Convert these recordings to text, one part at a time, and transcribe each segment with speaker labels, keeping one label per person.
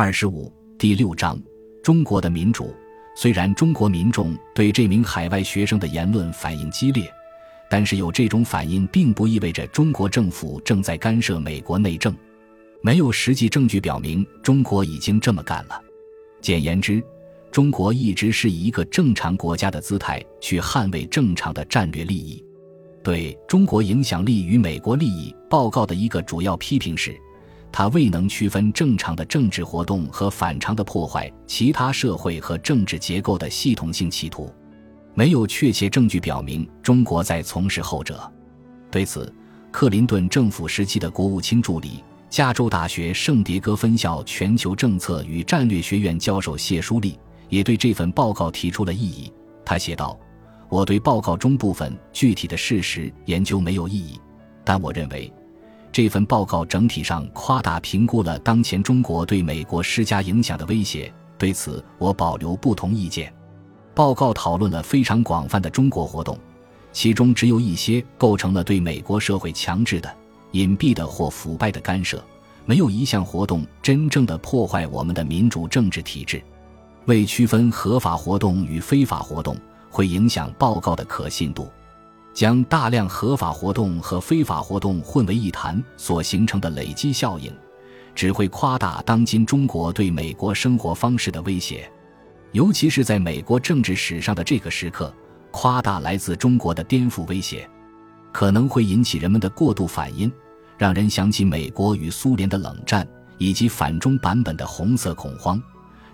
Speaker 1: 二十五第六章中国的民主。虽然中国民众对这名海外学生的言论反应激烈，但是有这种反应并不意味着中国政府正在干涉美国内政。没有实际证据表明中国已经这么干了。简言之，中国一直是以一个正常国家的姿态去捍卫正常的战略利益。对中国影响力与美国利益报告的一个主要批评是，他未能区分正常的政治活动和反常的破坏其他社会和政治结构的系统性企图。没有确切证据表明中国在从事后者。对此，克林顿政府时期的国务卿助理。加州大学圣迭戈分校全球政策与战略学院教授谢书立也对这份报告提出了异议。他写道：“我对报告中部分具体的事实研究没有异议，但我认为这份报告整体上夸大评估了当前中国对美国施加影响的威胁。对此，我保留不同意见。”报告讨论了非常广泛的中国活动，其中只有一些构成了对美国社会强制的。隐蔽的或腐败的干涉，没有一项活动真正的破坏我们的民主政治体制。为区分合法活动与非法活动，会影响报告的可信度。将大量合法活动和非法活动混为一谈所形成的累积效应，只会夸大当今中国对美国生活方式的威胁，尤其是在美国政治史上的这个时刻，夸大来自中国的颠覆威胁。可能会引起人们的过度反应，让人想起美国与苏联的冷战以及反中版本的红色恐慌，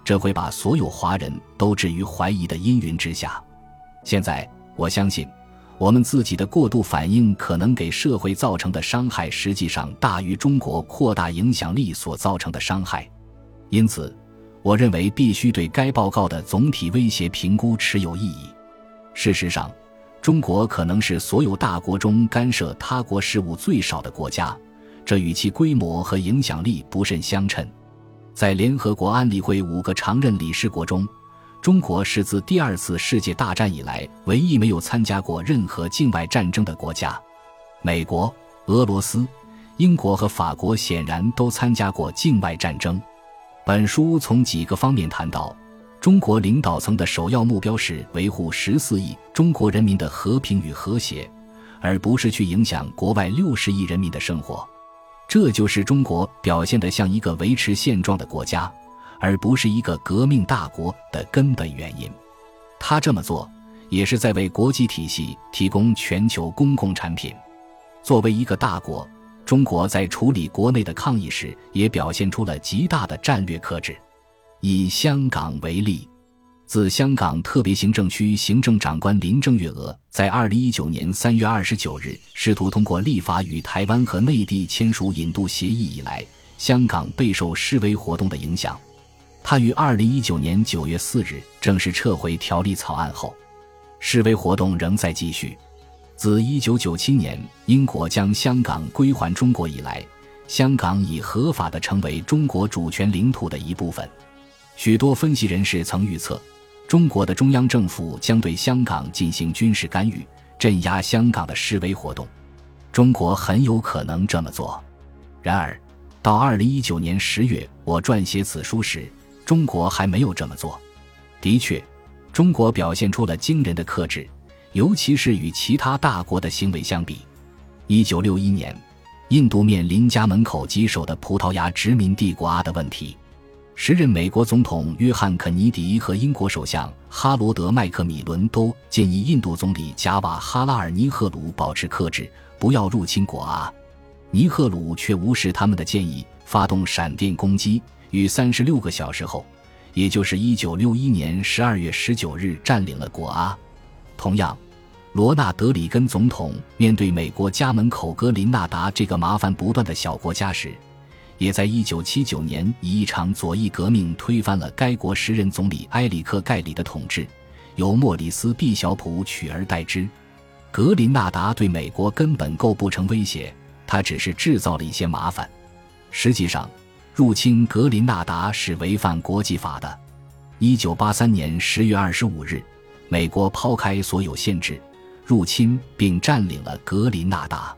Speaker 1: 这会把所有华人都置于怀疑的阴云之下。现在，我相信，我们自己的过度反应可能给社会造成的伤害，实际上大于中国扩大影响力所造成的伤害。因此，我认为必须对该报告的总体威胁评估持有异议。事实上。中国可能是所有大国中干涉他国事务最少的国家，这与其规模和影响力不甚相称。在联合国安理会五个常任理事国中，中国是自第二次世界大战以来唯一没有参加过任何境外战争的国家。美国、俄罗斯、英国和法国显然都参加过境外战争。本书从几个方面谈到。中国领导层的首要目标是维护十四亿中国人民的和平与和谐，而不是去影响国外六十亿人民的生活。这就是中国表现得像一个维持现状的国家，而不是一个革命大国的根本原因。他这么做，也是在为国际体系提供全球公共产品。作为一个大国，中国在处理国内的抗议时，也表现出了极大的战略克制。以香港为例，自香港特别行政区行政长官林郑月娥在二零一九年三月二十九日试图通过立法与台湾和内地签署引渡协议以来，香港备受示威活动的影响。他于二零一九年九月四日正式撤回条例草案后，示威活动仍在继续。自一九九七年英国将香港归还中国以来，香港已合法的成为中国主权领土的一部分。许多分析人士曾预测，中国的中央政府将对香港进行军事干预，镇压香港的示威活动。中国很有可能这么做。然而，到二零一九年十月，我撰写此书时，中国还没有这么做。的确，中国表现出了惊人的克制，尤其是与其他大国的行为相比。一九六一年，印度面临家门口棘手的葡萄牙殖民帝国阿的问题。时任美国总统约翰·肯尼迪和英国首相哈罗德·麦克米伦都建议印度总理贾瓦哈拉尔·尼赫鲁保持克制，不要入侵果阿。尼赫鲁却无视他们的建议，发动闪电攻击，于三十六个小时后，也就是一九六一年十二月十九日，占领了果阿。同样，罗纳德·里根总统面对美国家门口格林纳达这个麻烦不断的小国家时，也在1979年以一场左翼革命推翻了该国时任总理埃里克·盖里的统治，由莫里斯·毕晓普取而代之。格林纳达对美国根本构不成威胁，他只是制造了一些麻烦。实际上，入侵格林纳达是违反国际法的。1983年10月25日，美国抛开所有限制，入侵并占领了格林纳达。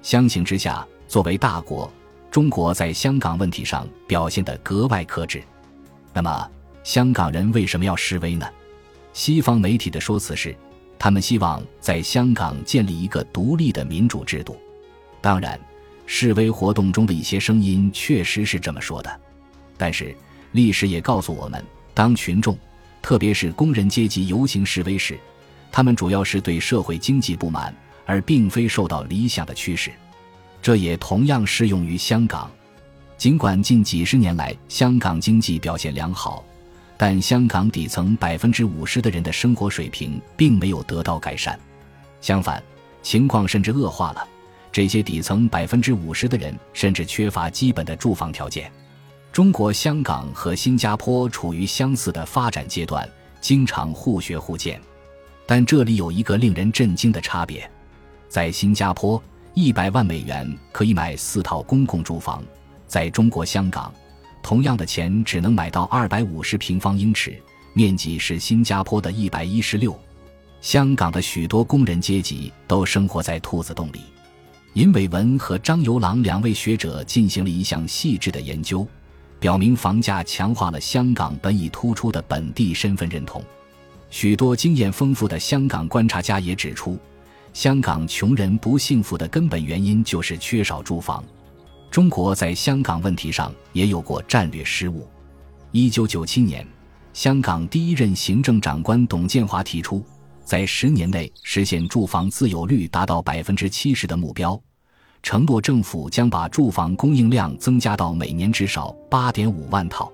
Speaker 1: 相形之下，作为大国。中国在香港问题上表现得格外克制。那么，香港人为什么要示威呢？西方媒体的说辞是，他们希望在香港建立一个独立的民主制度。当然，示威活动中的一些声音确实是这么说的。但是，历史也告诉我们，当群众，特别是工人阶级游行示威时，他们主要是对社会经济不满，而并非受到理想的驱使。这也同样适用于香港。尽管近几十年来香港经济表现良好，但香港底层百分之五十的人的生活水平并没有得到改善，相反，情况甚至恶化了。这些底层百分之五十的人甚至缺乏基本的住房条件。中国香港和新加坡处于相似的发展阶段，经常互学互鉴。但这里有一个令人震惊的差别：在新加坡，一百万美元可以买四套公共住房；在中国香港，同样的钱只能买到二百五十平方英尺，面积是新加坡的一百一十六。香港的许多工人阶级都生活在兔子洞里。尹伟文和张游郎两位学者进行了一项细致的研究，表明房价强化了香港本已突出的本地身份认同。许多经验丰富的香港观察家也指出，香港穷人不幸福的根本原因就是缺少住房。中国在香港问题上也有过战略失误。一九九七年，香港第一任行政长官董建华提出。在十年内实现住房自有率达到百分之七十的目标，承诺政府将把住房供应量增加到每年至少八点五万套，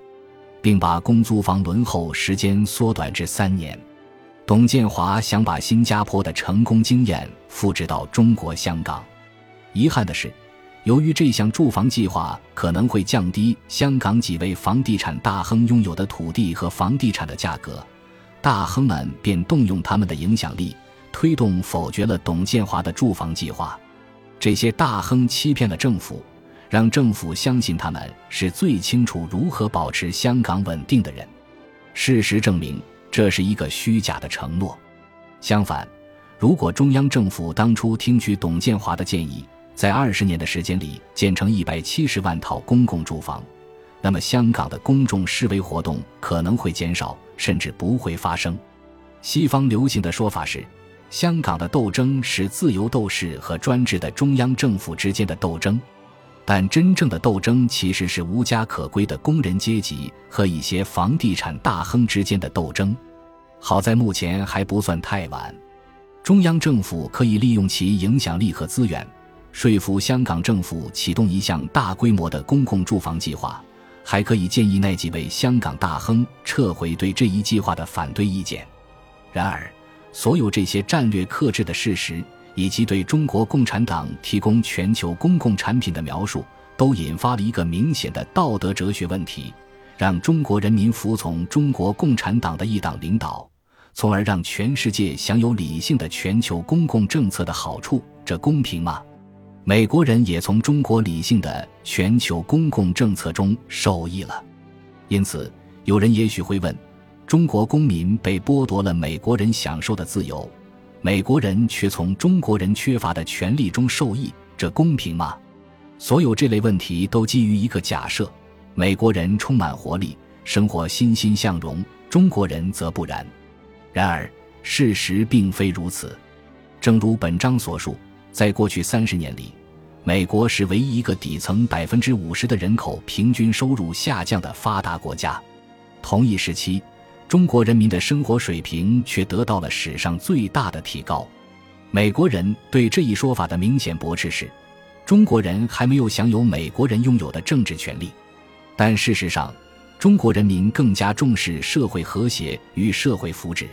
Speaker 1: 并把公租房轮候时间缩短至三年。董建华想把新加坡的成功经验复制到中国香港。遗憾的是，由于这项住房计划可能会降低香港几位房地产大亨拥有的土地和房地产的价格。大亨们便动用他们的影响力，推动否决了董建华的住房计划。这些大亨欺骗了政府，让政府相信他们是最清楚如何保持香港稳定的人。事实证明，这是一个虚假的承诺。相反，如果中央政府当初听取董建华的建议，在二十年的时间里建成一百七十万套公共住房，那么香港的公众示威活动可能会减少。甚至不会发生。西方流行的说法是，香港的斗争是自由斗士和专制的中央政府之间的斗争，但真正的斗争其实是无家可归的工人阶级和一些房地产大亨之间的斗争。好在目前还不算太晚，中央政府可以利用其影响力和资源，说服香港政府启动一项大规模的公共住房计划。还可以建议那几位香港大亨撤回对这一计划的反对意见。然而，所有这些战略克制的事实，以及对中国共产党提供全球公共产品的描述，都引发了一个明显的道德哲学问题：让中国人民服从中国共产党的一党领导，从而让全世界享有理性的全球公共政策的好处，这公平吗？美国人也从中国理性的全球公共政策中受益了，因此，有人也许会问：中国公民被剥夺了美国人享受的自由，美国人却从中国人缺乏的权利中受益，这公平吗？所有这类问题都基于一个假设：美国人充满活力，生活欣欣向荣，中国人则不然。然而，事实并非如此，正如本章所述。在过去三十年里，美国是唯一一个底层百分之五十的人口平均收入下降的发达国家。同一时期，中国人民的生活水平却得到了史上最大的提高。美国人对这一说法的明显驳斥是：中国人还没有享有美国人拥有的政治权利。但事实上，中国人民更加重视社会和谐与社会福祉。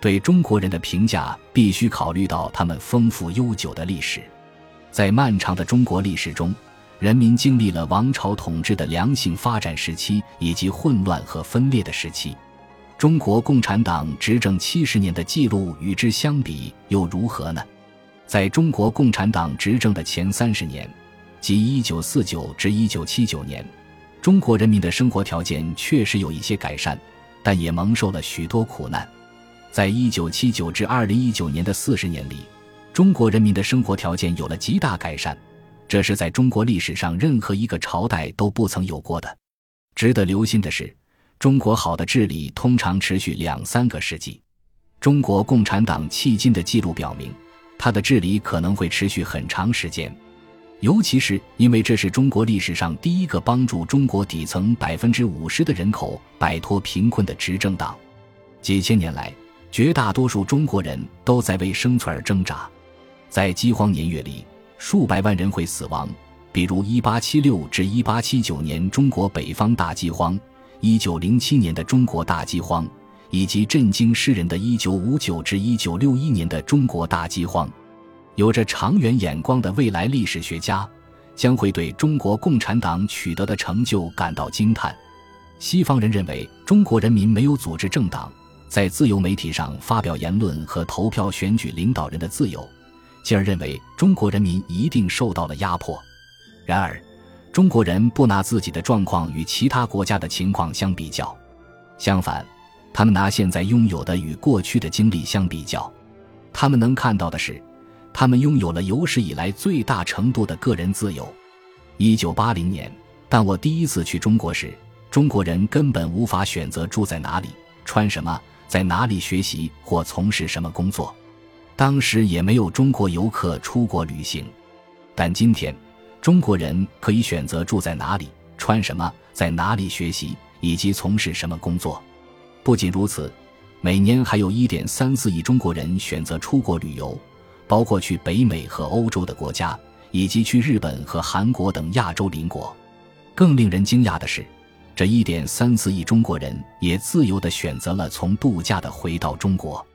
Speaker 1: 对中国人的评价必须考虑到他们丰富悠久的历史，在漫长的中国历史中，人民经历了王朝统治的良性发展时期以及混乱和分裂的时期。中国共产党执政七十年的记录与之相比又如何呢？在中国共产党执政的前三十年，即一九四九至一九七九年，中国人民的生活条件确实有一些改善，但也蒙受了许多苦难。在一九七九至二零一九年的四十年里，中国人民的生活条件有了极大改善，这是在中国历史上任何一个朝代都不曾有过的。值得留心的是，中国好的治理通常持续两三个世纪。中国共产党迄今的记录表明，它的治理可能会持续很长时间，尤其是因为这是中国历史上第一个帮助中国底层百分之五十的人口摆脱贫困的执政党。几千年来，绝大多数中国人都在为生存而挣扎，在饥荒年月里。数百万人会死亡，比如1876至1879年中国北方大饥荒，1907年的中国大饥荒，以及震惊世人的1959至1961年的中国大饥荒。有着长远眼光的未来历史学家将会对中国共产党取得的成就感到惊叹。西方人认为中国人民没有组织政党，在自由媒体上发表言论和投票选举领导人的自由。进而认为中国人民一定受到了压迫。然而，中国人不拿自己的状况与其他国家的情况相比较，相反，他们拿现在拥有的与过去的经历相比较。他们能看到的是，他们拥有了有史以来最大程度的个人自由。一九八零年，当我第一次去中国时，中国人根本无法选择住在哪里、穿什么、在哪里学习或从事什么工作。当时也没有中国游客出国旅行，但今天，中国人可以选择住在哪里、穿什么、在哪里学习以及从事什么工作。不仅如此，每年还有一点三四亿中国人选择出国旅游，包括去北美和欧洲的国家，以及去日本和韩国等亚洲邻国。更令人惊讶的是，这一点三四亿中国人也自由地选择了从度假的回到中国。